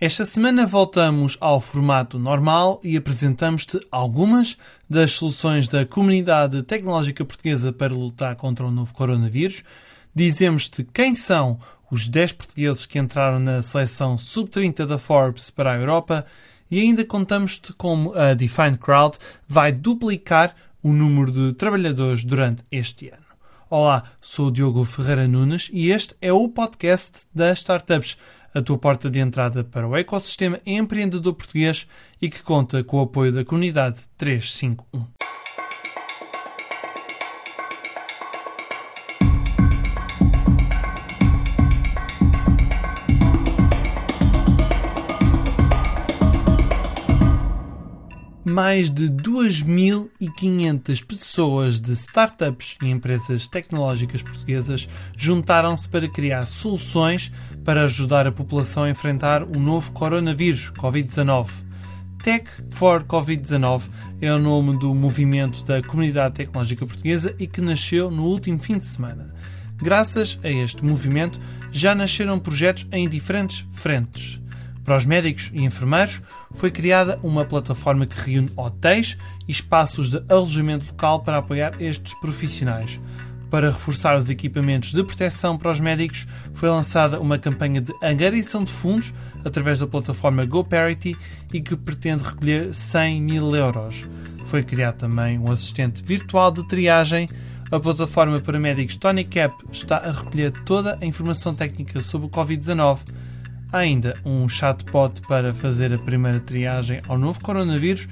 Esta semana voltamos ao formato normal e apresentamos-te algumas das soluções da comunidade tecnológica portuguesa para lutar contra o novo coronavírus. Dizemos-te quem são os 10 portugueses que entraram na seleção sub-30 da Forbes para a Europa e ainda contamos-te como a Define Crowd vai duplicar o número de trabalhadores durante este ano. Olá, sou o Diogo Ferreira Nunes e este é o podcast das startups a tua porta de entrada para o ecossistema empreendedor português e que conta com o apoio da comunidade 351. Mais de 2.500 pessoas de startups e empresas tecnológicas portuguesas juntaram-se para criar soluções para ajudar a população a enfrentar o novo coronavírus, Covid-19. Tech for Covid-19 é o nome do movimento da comunidade tecnológica portuguesa e que nasceu no último fim de semana. Graças a este movimento, já nasceram projetos em diferentes frentes. Para os médicos e enfermeiros, foi criada uma plataforma que reúne hotéis e espaços de alojamento local para apoiar estes profissionais. Para reforçar os equipamentos de proteção para os médicos, foi lançada uma campanha de angariação de fundos através da plataforma GoParity e que pretende recolher 100 mil euros. Foi criado também um assistente virtual de triagem. A plataforma para médicos TonyCap está a recolher toda a informação técnica sobre o Covid-19 Há ainda um chatbot para fazer a primeira triagem ao novo coronavírus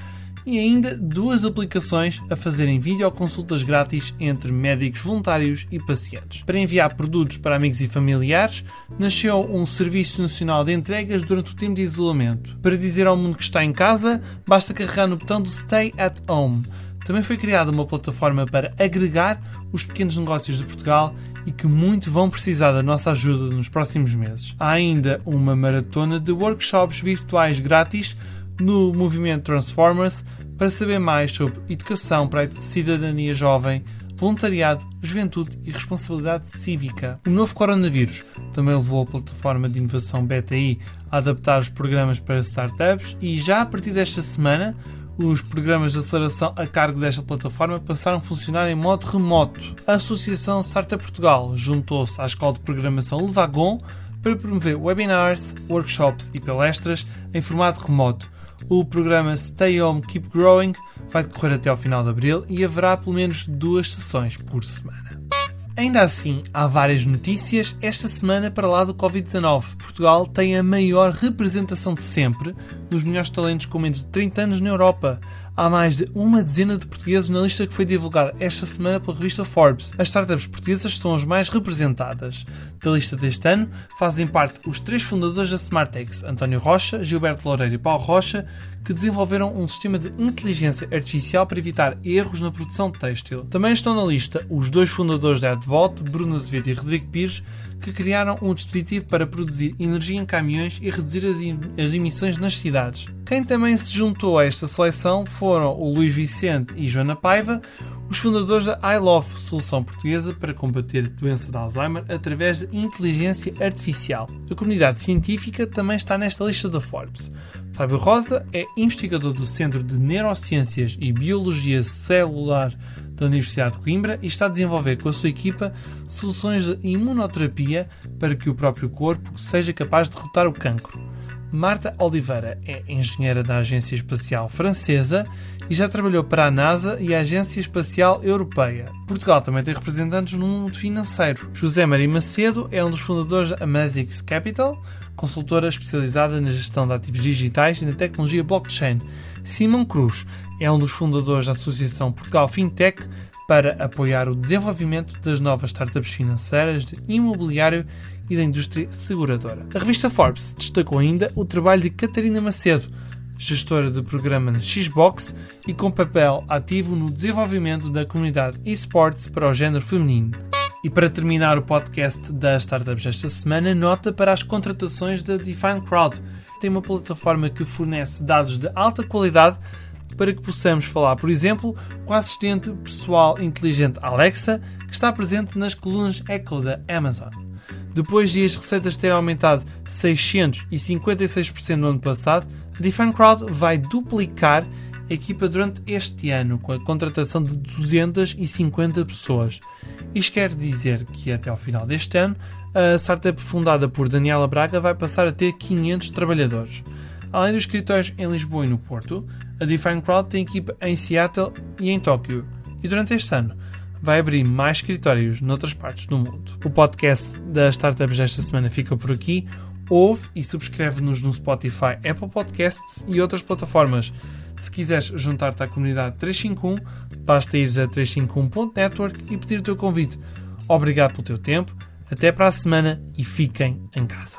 e ainda duas aplicações a fazerem videoconsultas grátis entre médicos voluntários e pacientes. Para enviar produtos para amigos e familiares, nasceu um Serviço Nacional de Entregas durante o tempo de isolamento. Para dizer ao mundo que está em casa, basta carregar no botão do Stay at Home. Também foi criada uma plataforma para agregar os pequenos negócios de Portugal e que muito vão precisar da nossa ajuda nos próximos meses. Há ainda uma maratona de workshops virtuais grátis no movimento Transformers para saber mais sobre educação para a cidadania jovem, voluntariado, juventude e responsabilidade cívica. O novo coronavírus também levou a plataforma de inovação BTI a adaptar os programas para startups e já a partir desta semana os programas de aceleração a cargo desta plataforma passaram a funcionar em modo remoto. A Associação Startup Portugal juntou-se à Escola de Programação Levagon para promover webinars, workshops e palestras em formato remoto. O programa Stay Home Keep Growing vai decorrer até ao final de abril e haverá pelo menos duas sessões por semana. Ainda assim, há várias notícias esta semana para lá do Covid-19. Portugal tem a maior representação de sempre dos melhores talentos com menos de 30 anos na Europa há mais de uma dezena de portugueses na lista que foi divulgada esta semana pela revista Forbes. As startups portuguesas são as mais representadas. Da lista deste ano fazem parte os três fundadores da Smartex, António Rocha, Gilberto Loureiro e Paulo Rocha, que desenvolveram um sistema de inteligência artificial para evitar erros na produção têxtil. Também estão na lista os dois fundadores da AdVault, Bruno Azevedo e Rodrigo Pires, que criaram um dispositivo para produzir energia em caminhões e reduzir as emissões nas cidades. Quem também se juntou a esta seleção foram o Luís Vicente e Joana Paiva, os fundadores da iLove, solução portuguesa para combater a doença de Alzheimer através de inteligência artificial. A comunidade científica também está nesta lista da Forbes. Fábio Rosa é investigador do Centro de Neurociências e Biologia Celular da Universidade de Coimbra e está a desenvolver com a sua equipa soluções de imunoterapia para que o próprio corpo seja capaz de derrotar o cancro. Marta Oliveira é engenheira da Agência Espacial Francesa e já trabalhou para a NASA e a Agência Espacial Europeia. Portugal também tem representantes no mundo financeiro. José Maria Macedo é um dos fundadores da Amazix Capital, consultora especializada na gestão de ativos digitais e na tecnologia blockchain. Simão Cruz é um dos fundadores da Associação Portugal Fintech para apoiar o desenvolvimento das novas startups financeiras de imobiliário e da indústria seguradora. A revista Forbes destacou ainda o trabalho de Catarina Macedo, gestora de programa na Xbox e com papel ativo no desenvolvimento da comunidade esports para o género feminino. E para terminar o podcast das startups esta semana, nota para as contratações da Define Crowd. Tem uma plataforma que fornece dados de alta qualidade para que possamos falar, por exemplo, com a assistente pessoal inteligente Alexa, que está presente nas colunas Echo da Amazon. Depois de as receitas terem aumentado 656% no ano passado, a Define Crowd vai duplicar a equipa durante este ano, com a contratação de 250 pessoas. Isto quer dizer que até ao final deste ano, a startup fundada por Daniela Braga vai passar a ter 500 trabalhadores. Além dos escritórios em Lisboa e no Porto, a Define Crowd tem equipa em Seattle e em Tóquio. E durante este ano, vai abrir mais escritórios noutras partes do mundo. O podcast das startups desta semana fica por aqui. Ouve e subscreve-nos no Spotify, Apple Podcasts e outras plataformas. Se quiseres juntar-te à comunidade 351, basta ires a 351.network e pedir o teu convite. Obrigado pelo teu tempo, até para a semana e fiquem em casa.